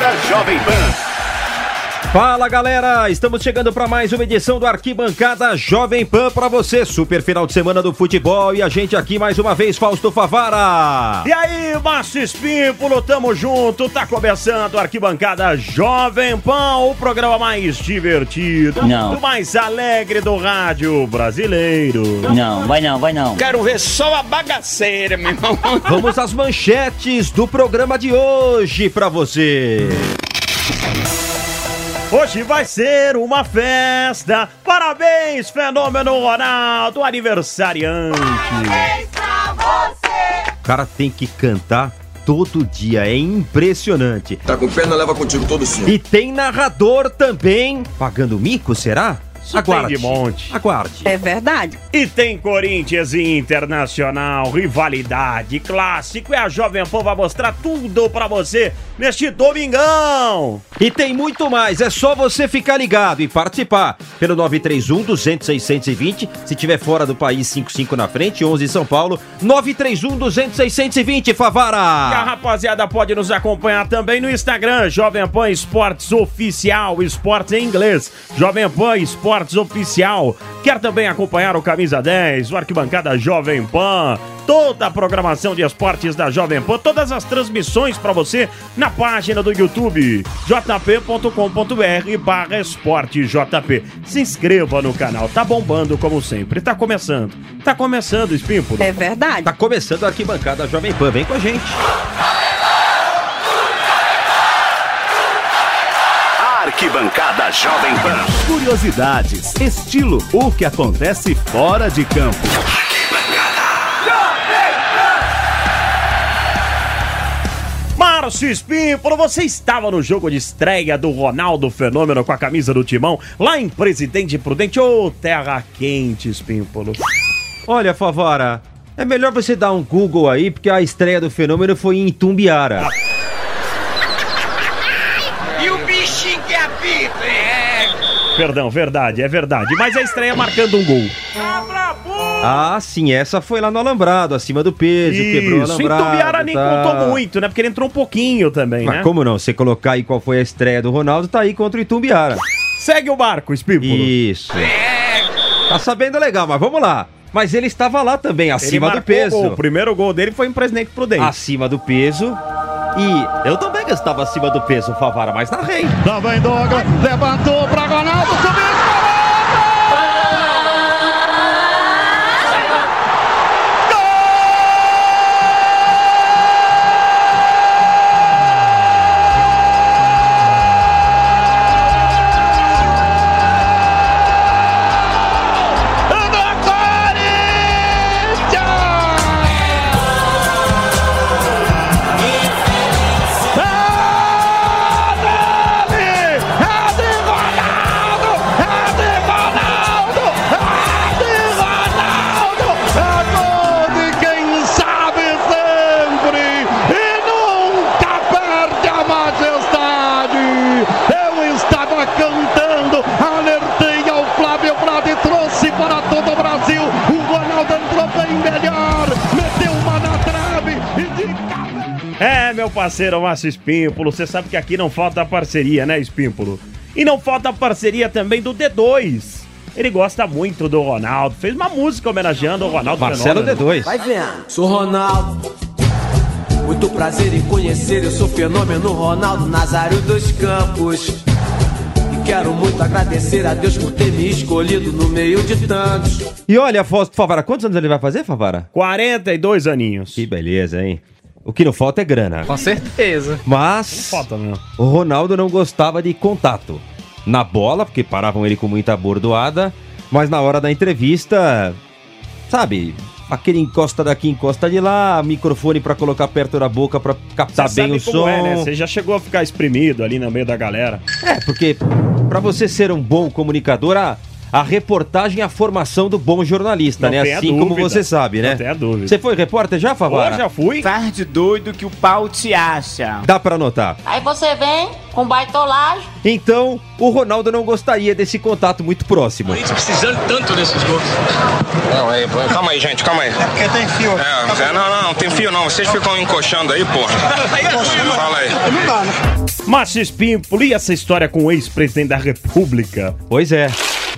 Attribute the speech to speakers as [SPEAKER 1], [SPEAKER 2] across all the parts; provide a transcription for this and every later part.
[SPEAKER 1] Jovem Pan.
[SPEAKER 2] Fala galera, estamos chegando para mais uma edição do Arquibancada Jovem Pan para você, super final de semana do futebol e a gente aqui mais uma vez, Fausto Favara.
[SPEAKER 3] E aí, Márcio Espímpolo, tamo junto, tá começando o Arquibancada Jovem Pan, o programa mais divertido,
[SPEAKER 4] Não.
[SPEAKER 3] o mais alegre do rádio brasileiro.
[SPEAKER 4] Não, vai não, vai não.
[SPEAKER 5] Quero ver só a bagaceira, meu irmão.
[SPEAKER 2] Vamos às manchetes do programa de hoje para você.
[SPEAKER 3] Hoje vai ser uma festa, parabéns, Fenômeno Ronaldo, aniversariante.
[SPEAKER 2] O cara tem que cantar todo dia, é impressionante.
[SPEAKER 6] Tá com pena, leva contigo todo sim.
[SPEAKER 2] E tem narrador também, pagando mico, será?
[SPEAKER 3] Isso tem de monte.
[SPEAKER 2] Aguarde.
[SPEAKER 7] É verdade.
[SPEAKER 3] E tem Corinthians e Internacional, rivalidade, clássico, e a Jovem Pan vai mostrar tudo pra você neste domingão.
[SPEAKER 2] E tem muito mais, é só você ficar ligado e participar pelo 931 200 620, se tiver fora do país 55 na frente, 11 São Paulo, 931 200 620,
[SPEAKER 3] E a
[SPEAKER 2] Favara.
[SPEAKER 3] rapaziada pode nos acompanhar também no Instagram, Jovem Pan Esportes Oficial, esportes em inglês, Jovem Pan Esportes Oficial. Quer também acompanhar o Camisa 10, o Arquibancada Jovem Pan, toda a programação de esportes da Jovem Pan, todas as transmissões pra você na página do YouTube, jp.com.br barra esporte JP. Se inscreva no canal, tá bombando como sempre, tá começando, tá começando, Espímpolo.
[SPEAKER 7] É verdade.
[SPEAKER 2] Tá começando aqui bancada Jovem Pan, vem com a gente.
[SPEAKER 1] Arquibancada Jovem Pan.
[SPEAKER 8] Curiosidades, estilo, o que acontece fora de campo.
[SPEAKER 3] Márcio Espímpolo, você estava no jogo de estreia do Ronaldo Fenômeno com a camisa do Timão, lá em Presidente Prudente, ô terra quente, Espímpolo.
[SPEAKER 2] Olha, Favara, é melhor você dar um Google aí, porque a estreia do fenômeno foi em Itumbiara.
[SPEAKER 5] E
[SPEAKER 3] Perdão, verdade, é verdade, mas a estreia marcando um gol.
[SPEAKER 2] Ah, sim, essa foi lá no Alambrado, acima do peso, quebrou o
[SPEAKER 3] Isso,
[SPEAKER 2] Alambrado.
[SPEAKER 3] Itumbiara nem
[SPEAKER 2] tá.
[SPEAKER 3] contou muito, né, porque ele entrou um pouquinho também,
[SPEAKER 2] Mas
[SPEAKER 3] né?
[SPEAKER 2] como não? Você colocar aí qual foi a estreia do Ronaldo, tá aí contra o Itumbiara.
[SPEAKER 3] Segue o barco, Espímpolo.
[SPEAKER 2] Isso. Tá sabendo legal, mas vamos lá. Mas ele estava lá também, acima do
[SPEAKER 3] marcou o
[SPEAKER 2] peso.
[SPEAKER 3] gol. O primeiro gol dele foi em Presidente Prudente.
[SPEAKER 2] Acima do peso. E eu também estava acima do peso, Favara, mas narrei.
[SPEAKER 9] Vem Douglas, levantou pra Ronaldo, subiu,
[SPEAKER 3] É, meu parceiro Márcio Espímpolo, você sabe que aqui não falta parceria, né, Espímpolo? E não falta parceria também do D2. Ele gosta muito do Ronaldo, fez uma música homenageando o Ronaldo
[SPEAKER 2] Marcelo
[SPEAKER 3] Fenômeno.
[SPEAKER 2] D2.
[SPEAKER 10] Vai vendo. Sou Ronaldo. Muito prazer em conhecer, eu sou fenômeno Ronaldo Nazário dos Campos. E quero muito agradecer a Deus por ter me escolhido no meio de tantos.
[SPEAKER 2] E olha, Fausto Favara, quantos anos ele vai fazer, Favara?
[SPEAKER 3] 42 aninhos.
[SPEAKER 2] Que beleza, hein? O que não falta é grana.
[SPEAKER 5] Com certeza.
[SPEAKER 2] Mas
[SPEAKER 3] Falta, meu.
[SPEAKER 2] o Ronaldo não gostava de contato. Na bola, porque paravam ele com muita bordoada, mas na hora da entrevista, sabe, aquele encosta daqui, encosta de lá, microfone pra colocar perto da boca pra captar
[SPEAKER 3] Você
[SPEAKER 2] bem
[SPEAKER 3] sabe
[SPEAKER 2] o
[SPEAKER 3] como
[SPEAKER 2] som.
[SPEAKER 3] é, né? Você já chegou a ficar espremido ali no meio da galera.
[SPEAKER 2] É, porque pra você ser um bom comunicador, a, a reportagem é a formação do bom jornalista,
[SPEAKER 3] Não
[SPEAKER 2] né? Assim como você sabe, né?
[SPEAKER 3] Não tenha dúvida.
[SPEAKER 2] Você foi repórter já, Favara?
[SPEAKER 3] Pô, já fui.
[SPEAKER 5] Faz de doido que o pau te acha.
[SPEAKER 2] Dá pra anotar.
[SPEAKER 11] Aí você vem com baitolagem.
[SPEAKER 2] Então, o Ronaldo não gostaria desse contato muito próximo.
[SPEAKER 5] Precisando tanto desses gols.
[SPEAKER 6] Não, aí, calma aí, gente, calma aí. É porque tem fio. É, não, não, não tem fio não. Vocês ficam encoxando aí, porra. Fala aí.
[SPEAKER 3] Márcio Espímpolo, e essa história com o ex-presidente da República?
[SPEAKER 2] Pois é.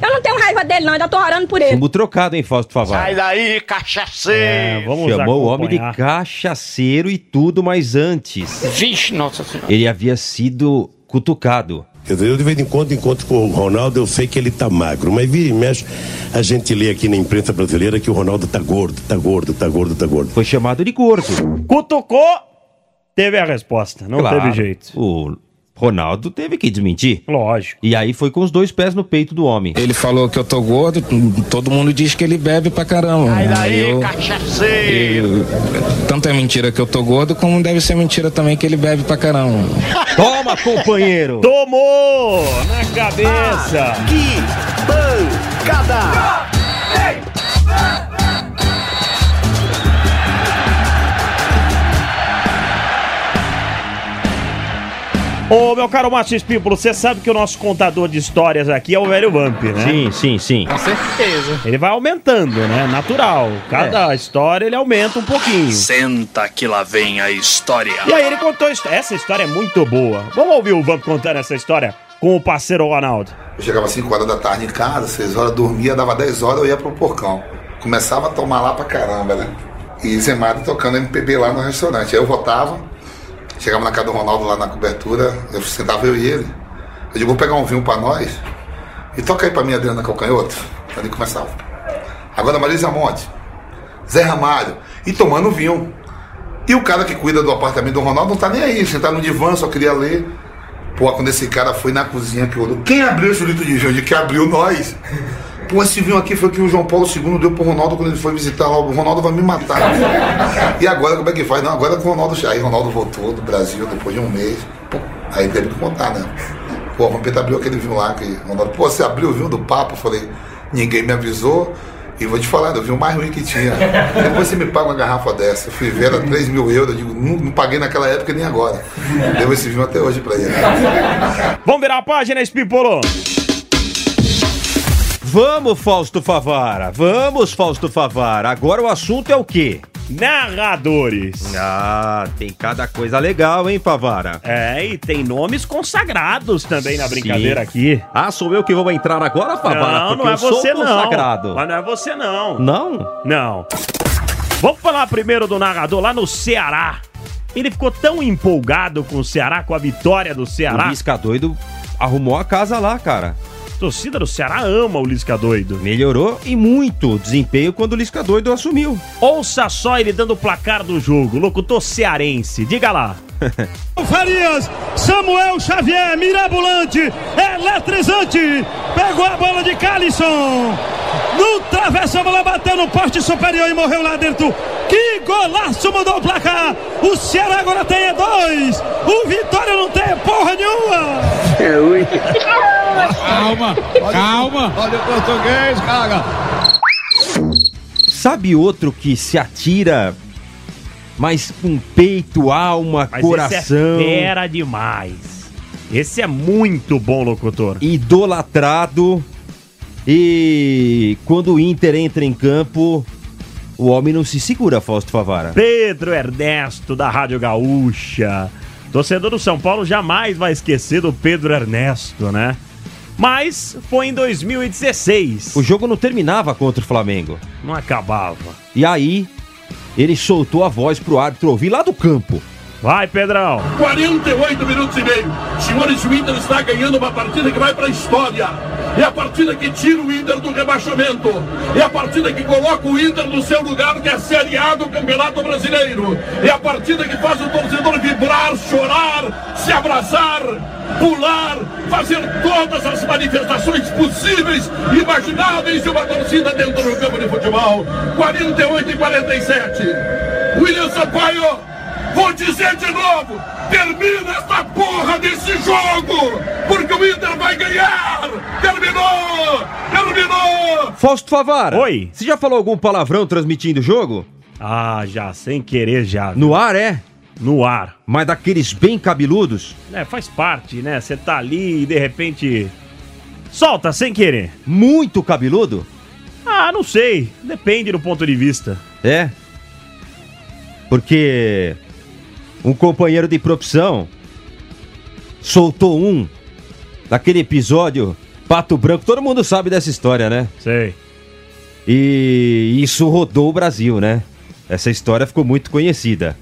[SPEAKER 4] Eu não tenho raiva dele, não, ainda tô orando por ele.
[SPEAKER 2] Chumbo trocado, hein, Fausto Favara?
[SPEAKER 5] Sai daí, cachaceiro!
[SPEAKER 3] É, vamos
[SPEAKER 2] Chamou o homem de cachaceiro e tudo, mas antes
[SPEAKER 5] Vixe, nossa senhora.
[SPEAKER 2] ele havia sido cutucado.
[SPEAKER 7] Quer dizer, eu de vez em quando encontro com o Ronaldo, eu sei que ele tá magro, mas vira e mexe, a gente lê aqui na imprensa brasileira que o Ronaldo tá gordo, tá gordo, tá gordo, tá gordo.
[SPEAKER 2] Foi chamado de gordo.
[SPEAKER 3] Cutucou, teve a resposta, não
[SPEAKER 2] Claro,
[SPEAKER 3] teve jeito.
[SPEAKER 2] O Ronaldo teve que desmentir.
[SPEAKER 3] Lógico.
[SPEAKER 2] E aí foi com os dois pés no peito do homem.
[SPEAKER 6] Ele falou que eu tô gordo, todo mundo diz que ele bebe pra caramba. Aí
[SPEAKER 5] daí,
[SPEAKER 6] eu-
[SPEAKER 5] cachaceiro!
[SPEAKER 6] eu- tanto é mentira que eu tô gordo, como deve ser mentira também que ele bebe pra caramba.
[SPEAKER 2] Toma, companheiro!
[SPEAKER 3] Tomou na cabeça.
[SPEAKER 1] Que bancada!
[SPEAKER 3] Ô, meu caro Márcio Espímpolo, você sabe que o nosso contador de histórias aqui é o velho Vamp, né?
[SPEAKER 2] Sim, sim, sim.
[SPEAKER 5] Com certeza.
[SPEAKER 3] Ele vai aumentando, né? Natural. Cada história ele aumenta um pouquinho.
[SPEAKER 12] Senta que lá vem a história.
[SPEAKER 3] E aí ele contou essa história é muito boa. Vamos ouvir o Vamp contando essa história com o parceiro Ronaldo.
[SPEAKER 13] Eu chegava às 5 horas da tarde em casa, 6 horas dormia, dava 10 horas, eu ia pro porcão. Começava a tomar lá pra caramba, né? E Zemado tocando MPB lá no restaurante. Aí eu voltava, chegava na casa do Ronaldo lá na cobertura, eu sentava eu e ele. Eu digo, vou pegar um vinho pra nós e toca aí pra mim, Adriana Calcanhoto. Ele começava. Agora Marisa Monte, Zé Ramalho, e tomando vinho. E o cara que cuida do apartamento do Ronaldo não tá nem aí, sentado no divã, só queria ler. Pô, quando esse cara foi na cozinha que olhou, quem abriu esse litro de vinho? De que abriu nós. Esse vinho aqui foi que o João Paulo II deu pro Ronaldo quando ele foi visitar lá. O Ronaldo vai me matar. E agora como é que faz? Não, agora com o Ronaldo. Aí Ronaldo voltou do Brasil depois de um mês. Aí teve que contar, né? Pô, o Vampeta abriu aquele vinho lá que Ronaldo, pô, você abriu o vinho do Papa? Eu falei, ninguém me avisou. E vou te falar, eu vi o mais ruim que tinha. Depois você me paga uma garrafa dessa. Eu fui ver, era 3 mil euros. Eu digo, não, não paguei naquela época nem agora. Deu esse vinho até hoje pra ele.
[SPEAKER 3] Vamos virar a página, Espímpolo.
[SPEAKER 2] Vamos, Fausto Favara. Vamos, Fausto Favara. Agora o assunto é o quê?
[SPEAKER 3] Narradores.
[SPEAKER 2] Ah, tem cada coisa legal, hein, Favara?
[SPEAKER 3] É, e tem nomes consagrados também na
[SPEAKER 2] Sim.
[SPEAKER 3] brincadeira aqui.
[SPEAKER 2] Ah, sou eu que vou entrar agora, Favara?
[SPEAKER 3] Não, não é você não.
[SPEAKER 2] consagrado.
[SPEAKER 3] Mas não é você não.
[SPEAKER 2] Não?
[SPEAKER 3] Não. Vamos falar primeiro do narrador lá no Ceará. Ele ficou tão empolgado com o Ceará, com a vitória do
[SPEAKER 2] O
[SPEAKER 3] Ceará.
[SPEAKER 2] Lisca doido arrumou a casa lá, cara.
[SPEAKER 3] Torcida do Ceará ama o Lisca doido.
[SPEAKER 2] Melhorou e muito o desempenho quando o Lisca doido assumiu.
[SPEAKER 3] Ouça só ele dando o placar do jogo. Locutor cearense, diga lá.
[SPEAKER 9] Farias, Samuel Xavier, mirabolante, eletrizante, pegou a bola de Calisson, no travessão, a bola bateu no poste superior e morreu lá dentro. Que golaço mudou o placar! O Ceará agora tem é dois, o Vitória não tem porra nenhuma!
[SPEAKER 5] É ruim.
[SPEAKER 9] Calma, calma, olha o português, cara!
[SPEAKER 2] Sabe outro que se atira, mas com peito, alma,
[SPEAKER 3] Mas
[SPEAKER 2] coração,
[SPEAKER 3] esse é fera demais. Esse é muito bom, locutor.
[SPEAKER 2] idolatrado. E quando o Inter entra em campo, o homem não se segura, Fausto Favara.
[SPEAKER 3] Pedro Ernesto, da Rádio Gaúcha. Torcedor do São Paulo jamais vai esquecer do Pedro Ernesto, né? Mas foi em 2016.
[SPEAKER 2] O jogo não terminava contra o Flamengo.
[SPEAKER 3] Não acabava.
[SPEAKER 2] E aí, ele soltou a voz pro árbitro ouvir lá do campo.
[SPEAKER 3] Vai, Pedrão.
[SPEAKER 9] 48 minutos e meio. Senhores, o Inter está ganhando uma partida que vai para a história. É a partida que tira o Inter do rebaixamento. É a partida que coloca o Inter no seu lugar, que é a Série A do Campeonato Brasileiro. É a partida que faz o torcedor vibrar, chorar, se abraçar, pular, fazer todas as manifestações possíveis e imagináveis de uma torcida dentro do campo de futebol. 48 e 47. William Sampaio. Vou dizer de novo, termina essa porra desse jogo, porque o Inter vai ganhar! Terminou! Terminou!
[SPEAKER 2] Fausto Favara.
[SPEAKER 3] Oi.
[SPEAKER 2] Você já falou algum palavrão transmitindo o jogo?
[SPEAKER 3] Ah, já, sem querer já.
[SPEAKER 2] No ar, é?
[SPEAKER 3] No ar.
[SPEAKER 2] Mas daqueles bem cabeludos?
[SPEAKER 3] É, faz parte, né? Você tá ali e de repente. Solta, sem querer.
[SPEAKER 2] Muito cabeludo?
[SPEAKER 3] Ah, não sei. Depende do ponto de vista.
[SPEAKER 2] É. Porque um companheiro de profissão soltou um naquele episódio Pato Branco. Todo mundo sabe dessa história, né?
[SPEAKER 3] Sei.
[SPEAKER 2] E isso rodou o Brasil, né? Essa história ficou muito conhecida.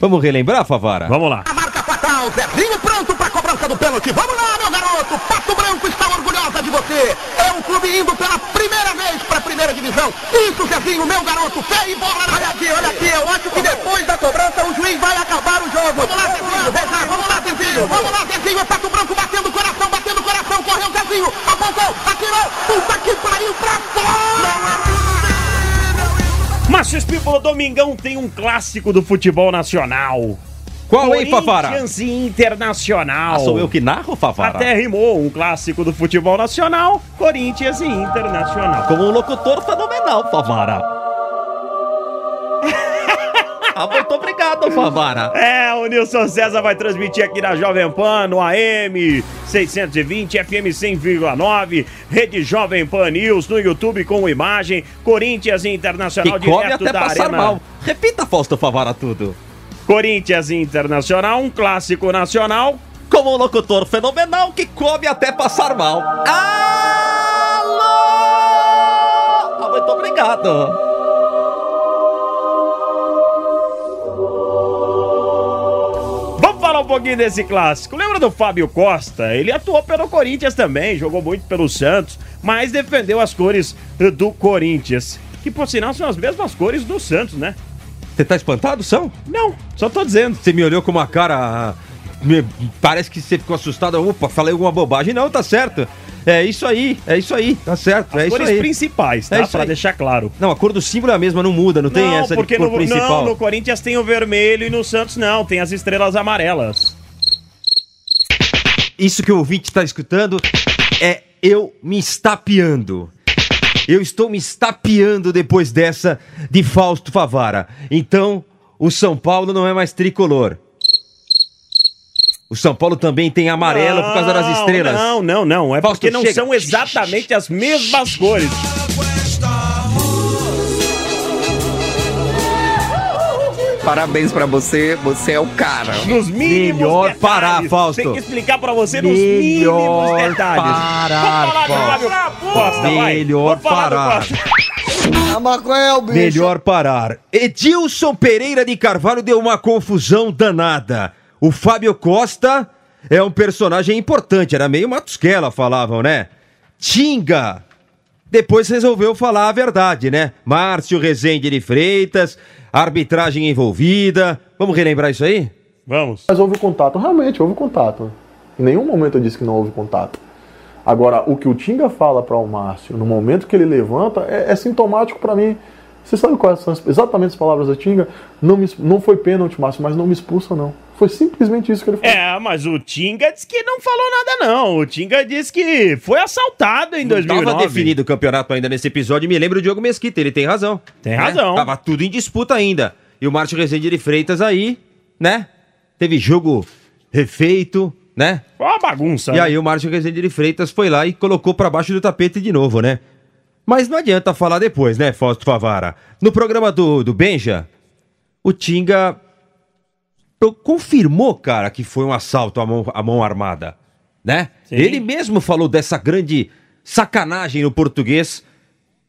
[SPEAKER 2] Vamos relembrar, Favara?
[SPEAKER 3] Vamos lá.
[SPEAKER 1] Marca fatal, Zezinho pronto pra cobrança do pênalti. Vamos lá, meu garoto. Pato Branco está orgulhosa de você. É um clube indo pela primeira vez pra primeira divisão. Isso, Zezinho, meu garoto. Fé e bola. Olha aqui, olha aqui. Eu acho que depois da cobrança o juiz vai acabar o jogo. Vamos lá, Zezinho. Rezar. Vamos lá, Zezinho. Vamos lá, Zezinho. É Pato Branco batendo coração, batendo coração. Correu, Zezinho. Apontou, atirou. Puta que pariu pra fora.
[SPEAKER 3] Márcio Espípulo, domingão tem um clássico do futebol nacional.
[SPEAKER 2] Qual, hein, Favara?
[SPEAKER 3] Corinthians e Internacional.
[SPEAKER 2] Ah, sou eu que narro, Favara?
[SPEAKER 3] Até rimou um clássico do futebol nacional, Corinthians e Internacional.
[SPEAKER 2] Como um locutor fenomenal, Favara. ah, muito Favara.
[SPEAKER 3] É, o Nilson César vai transmitir aqui na Jovem Pan, no AM 620, FM 100,9, Rede Jovem Pan News, no YouTube com imagem, Corinthians Internacional
[SPEAKER 2] Que come
[SPEAKER 3] direto
[SPEAKER 2] até
[SPEAKER 3] da
[SPEAKER 2] passar
[SPEAKER 3] Arena.
[SPEAKER 2] mal. Repita, Fausto Favara, tudo.
[SPEAKER 3] Corinthians Internacional, um clássico nacional.
[SPEAKER 2] Como um locutor fenomenal que come até passar mal. Alô! Ah, muito obrigado.
[SPEAKER 3] Um pouquinho desse clássico. Lembra do Fábio Costa? Ele atuou pelo Corinthians também, jogou muito pelo Santos, mas defendeu as cores do Corinthians. Que por sinal são as mesmas cores do Santos, né?
[SPEAKER 2] Você tá espantado, São?
[SPEAKER 3] Não, só tô dizendo.
[SPEAKER 2] Você me olhou com uma cara. me- Parece que você ficou assustado. Opa, falei alguma bobagem. Não, tá certo. É isso aí, é isso aí, tá certo. é
[SPEAKER 3] As
[SPEAKER 2] isso
[SPEAKER 3] cores
[SPEAKER 2] aí.
[SPEAKER 3] principais, tá?
[SPEAKER 2] É isso
[SPEAKER 3] pra
[SPEAKER 2] aí.
[SPEAKER 3] deixar claro.
[SPEAKER 2] Não, a cor do símbolo é a mesma, não muda, não, tem essa
[SPEAKER 3] porque
[SPEAKER 2] de cor
[SPEAKER 3] no,
[SPEAKER 2] principal.
[SPEAKER 3] não, no Corinthians tem o vermelho e no Santos não, tem as estrelas amarelas.
[SPEAKER 2] Isso que o ouvinte está escutando é eu me estapeando. Eu estou me estapeando depois dessa de Fausto Favara. Então, o São Paulo não é mais tricolor. O São Paulo também tem amarelo por causa das estrelas.
[SPEAKER 3] Não, não, não. É
[SPEAKER 2] Fausto,
[SPEAKER 3] porque não
[SPEAKER 2] chega.
[SPEAKER 3] são exatamente as mesmas cores.
[SPEAKER 14] Parabéns pra você, você é o cara.
[SPEAKER 3] Nos mínimos
[SPEAKER 2] Melhor
[SPEAKER 3] detalhes.
[SPEAKER 2] parar, Fausto.
[SPEAKER 3] Tem que explicar pra você nos
[SPEAKER 2] Melhor
[SPEAKER 3] mínimos detalhes.
[SPEAKER 2] parar,
[SPEAKER 3] Vamos falar do Fábio Costa, vai.
[SPEAKER 2] Melhor parar.
[SPEAKER 1] A maconha é o bicho.
[SPEAKER 2] Melhor parar. Edilson Pereira de Carvalho deu uma confusão danada. O Fábio Costa é um personagem importante, era meio Matusquela, falavam, né? Tinga. Depois resolveu falar a verdade, né? Márcio Rezende de Freitas, arbitragem envolvida. Vamos relembrar isso aí?
[SPEAKER 3] Vamos.
[SPEAKER 15] Mas houve contato, realmente houve contato. Em nenhum momento eu disse que não houve contato. Agora, o que o Tinga fala para o Márcio, no momento que ele levanta, é, é sintomático para mim. Você sabe quais são as- exatamente as palavras do Tinga? Não, me, não foi pênalti, Márcio, mas não me expulsa, não. Foi simplesmente isso que ele falou.
[SPEAKER 3] É, mas o Tinga disse que não falou nada, não. O Tinga disse que foi assaltado em
[SPEAKER 2] Não
[SPEAKER 3] 2009.
[SPEAKER 2] Tava definido o campeonato ainda nesse episódio. Me lembro o Diogo Mesquita, ele tem razão.
[SPEAKER 3] Tem
[SPEAKER 2] né?
[SPEAKER 3] razão.
[SPEAKER 2] Tava tudo em disputa ainda. E o Márcio Rezende de Freitas aí, né? Teve jogo refeito, né?
[SPEAKER 3] Foi uma bagunça.
[SPEAKER 2] E
[SPEAKER 3] né?
[SPEAKER 2] aí o Márcio Rezende de Freitas foi lá e colocou pra baixo do tapete de novo, né? Mas não adianta falar depois, né, Fausto Favara? No programa do, do Benja, o Tinga confirmou, cara, que foi um assalto à mão, à mão armada, né?
[SPEAKER 3] Sim.
[SPEAKER 2] Ele mesmo falou dessa grande sacanagem no português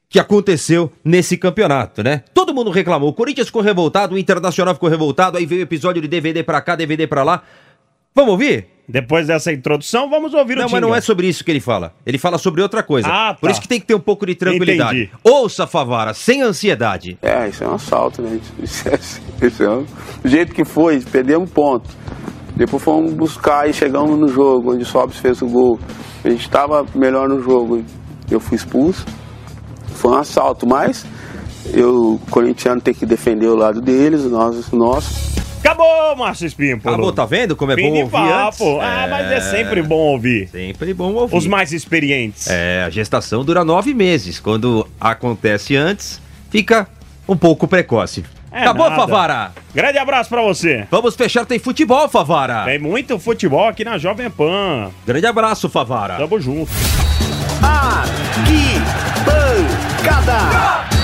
[SPEAKER 2] que aconteceu nesse campeonato, né? Todo mundo reclamou. O Corinthians ficou revoltado, o Internacional ficou revoltado, aí veio o episódio de DVD pra cá, DVD pra lá. Vamos ouvir?
[SPEAKER 3] Depois dessa introdução, vamos ouvir
[SPEAKER 2] Não,
[SPEAKER 3] o
[SPEAKER 2] mas não
[SPEAKER 3] Tinga.
[SPEAKER 2] é sobre isso que ele fala. Ele fala sobre outra coisa.
[SPEAKER 3] Ah, tá.
[SPEAKER 2] Por isso que tem que ter um pouco de tranquilidade.
[SPEAKER 3] Entendi.
[SPEAKER 2] Ouça, Favara, sem ansiedade.
[SPEAKER 16] É, isso é um assalto, né? Isso é, isso é um... Do jeito que foi, perdemos ponto. Depois fomos buscar e chegamos no jogo, onde o Sobs fez o gol. A gente estava melhor no jogo. Eu fui expulso. Foi um assalto, mas eu, o corintiano, tem que defender o lado deles, nós o nosso.
[SPEAKER 3] Acabou, Márcio Espímpolo.
[SPEAKER 2] Acabou, tá vendo como é
[SPEAKER 3] Fim
[SPEAKER 2] bom ouvir
[SPEAKER 3] papo.
[SPEAKER 2] antes?
[SPEAKER 3] Ah, mas é sempre bom ouvir.
[SPEAKER 2] Sempre bom ouvir.
[SPEAKER 3] Os mais experientes.
[SPEAKER 2] É, a gestação dura nove meses. Quando acontece antes, fica um pouco precoce.
[SPEAKER 3] É
[SPEAKER 2] Acabou,
[SPEAKER 3] nada.
[SPEAKER 2] Favara?
[SPEAKER 3] Grande abraço pra você.
[SPEAKER 2] Vamos fechar, tem futebol, Favara.
[SPEAKER 3] Tem muito futebol aqui na Jovem Pan.
[SPEAKER 2] Grande abraço, Favara.
[SPEAKER 3] Tamo junto.
[SPEAKER 1] Arquibancada.